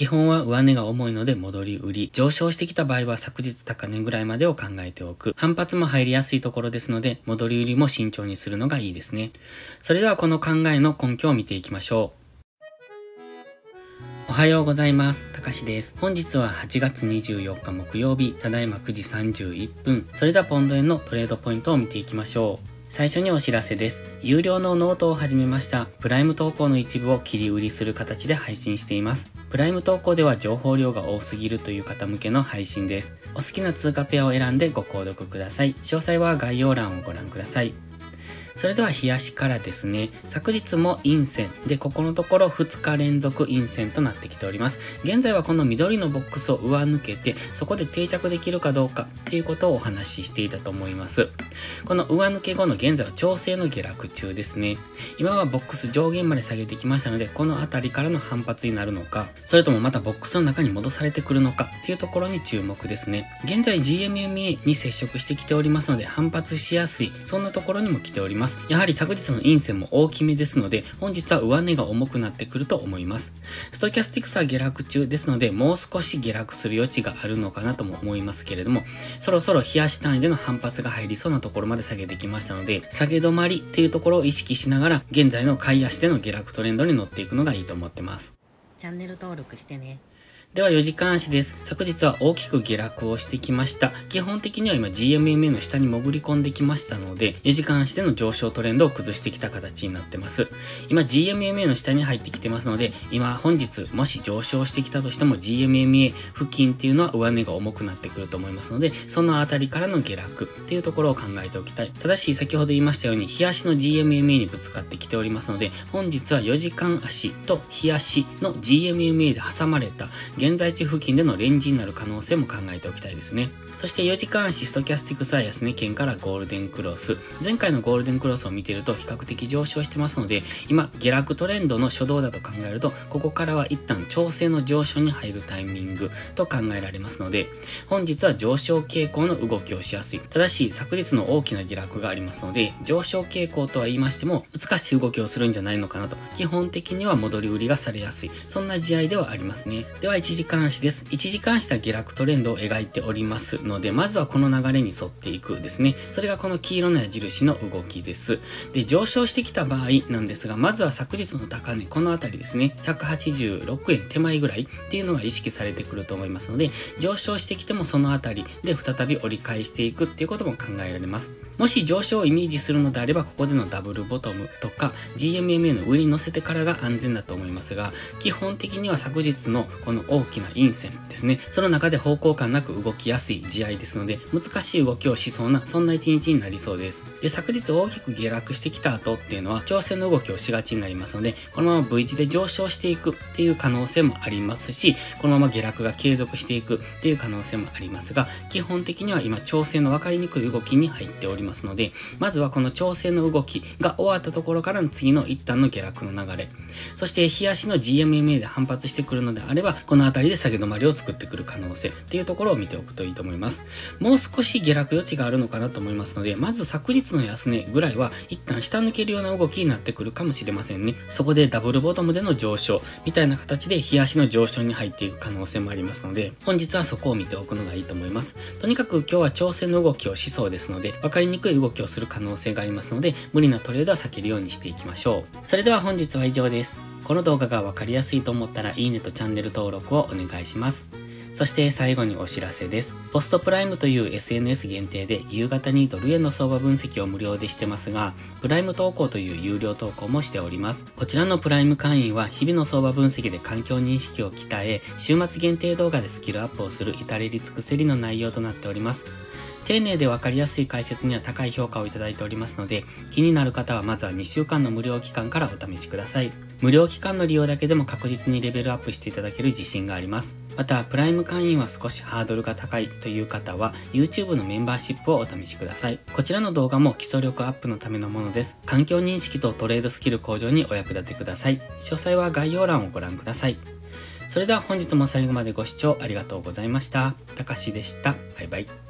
基本は上値が重いので戻り売り。上昇してきた場合は昨日高値ぐらいまでを考えておく。反発も入りやすいところですので、戻り売りも慎重にするのがいいですね。それではこの考えの根拠を見ていきましょう。おはようございます。たかしです。本日は8月24日木曜日、ただいま9時31分。それではポンド円のトレードポイントを見ていきましょう。最初にお知らせです。有料のノートを始めました。プライム投稿の一部を切り売りする形で配信しています。プライム投稿では情報量が多すぎるという方向けの配信です。お好きな通貨ペアを選んでご購読ください。詳細は概要欄をご覧ください。それでは冷やしからですね、昨日も陰線で、ここのところ2日連続陰線となってきております。現在はこの緑のボックスを上抜けて、そこで定着できるかどうかっていうことをお話ししていたと思います。この上抜け後の現在は調整の下落中ですね。今はボックス上限まで下げてきましたので、この辺りからの反発になるのか、それともまたボックスの中に戻されてくるのかっていうところに注目ですね。現在 GMMA に接触してきておりますので、反発しやすい、そんなところにも来ております。やはり昨日の陰線も大きめですので、本日は上値が重くなってくると思います。ストキャスティクスは下落中ですので、もう少し下落する余地があるのかなとも思いますけれども、そろそろ冷やし単位での反発が入りそうなところまで下げてきましたので、下げ止まりっていうところを意識しながら、現在の買い足での下落トレンドに乗っていくのがいいと思ってます。チャンネル登録してね。では4時間足です。昨日は大きく下落をしてきました。基本的には今 GMMA の下に潜り込んできましたので、4時間足での上昇トレンドを崩してきた形になってます。今 GMMA の下に入ってきてますので、今本日もし上昇してきたとしても GMMA 付近っていうのは上値が重くなってくると思いますので、そのあたりからの下落っていうところを考えておきたい。ただし先ほど言いましたように、日足の GMMA にぶつかってきておりますので、本日は4時間足と日足の GMMA で挟まれた現在地付近でのレンジになる可能性も考えておきたいですね。そして4時間足ストキャスティックスは安値圏からゴールデンクロス。前回のゴールデンクロスを見てると比較的上昇してますので、今下落トレンドの初動だと考えると、ここからは一旦調整の上昇に入るタイミングと考えられますので、本日は上昇傾向の動きをしやすい。ただし、昨日の大きな下落がありますので、上昇傾向とは言いましても、難しい動きをするんじゃないのかなと。基本的には戻り売りがされやすい。そんな試合ではありますね。では、1 1時間足です。1時間足は下落トレンドを描いておりますので、まずはこの流れに沿っていくですね。それがこの黄色の矢印の動きです。で、上昇してきた場合なんですが、まずは昨日の高値、この辺りですね。186円手前ぐらいっていうのが意識されてくると思いますので、上昇してきてもその辺りで再び折り返していくっていうことも考えられます。もし上昇をイメージするのであれば、ここでのダブルボトムとか GMMA の上に乗せてからが安全だと思いますが、基本的には昨日のこの大きな陰線ですね。その中で方向感なく動きやすい試合ですので、難しい動きをしそうな、そんな一日になりそうです。で、昨日大きく下落してきた後っていうのは、調整の動きをしがちになりますので、このまま V 字で上昇していくっていう可能性もありますし、このまま下落が継続していくっていう可能性もありますが、基本的には今調整の分かりにくい動きに入っておりますので、まずはこの調整の動きが終わったところからの次の一旦の下落の流れ、そして日足の GMMA で反発してくるのであれば、この辺りで下げ止まりを作ってくる可能性っていうところを見ておくといいと思います。もう少し下落余地があるのかなと思いますので、まず昨日の安値ぐらいは一旦下抜けるような動きになってくるかもしれませんね。そこでダブルボトムでの上昇みたいな形で日足の上昇に入っていく可能性もありますので、本日はそこを見ておくのがいいと思います。とにかく今日は調整の動きをしそうですので、分かりにくい動きをする可能性がありますので、無理なトレードは避けるようにしていきましょう。それでは本日は以上です。この動画が分かりやすいと思ったらいいねとチャンネル登録をお願いします。そして最後にお知らせです。ポストプライムという SNS 限定で夕方にドル円の相場分析を無料でしてますが、プライム投稿という有料投稿もしております。こちらのプライム会員は日々の相場分析で環境認識を鍛え、週末限定動画でスキルアップをする至れり尽くせりの内容となっております。丁寧でわかりやすい解説には高い評価をいただいておりますので、気になる方はまずは2週間の無料期間からお試しください。無料期間の利用だけでも確実にレベルアップしていただける自信があります。また、プライム会員は少しハードルが高いという方は、YouTube のメンバーシップをお試しください。こちらの動画も基礎力アップのためのものです。環境認識とトレードスキル向上にお役立てください。詳細は概要欄をご覧ください。それでは本日も最後までご視聴ありがとうございました。たかしでした。バイバイ。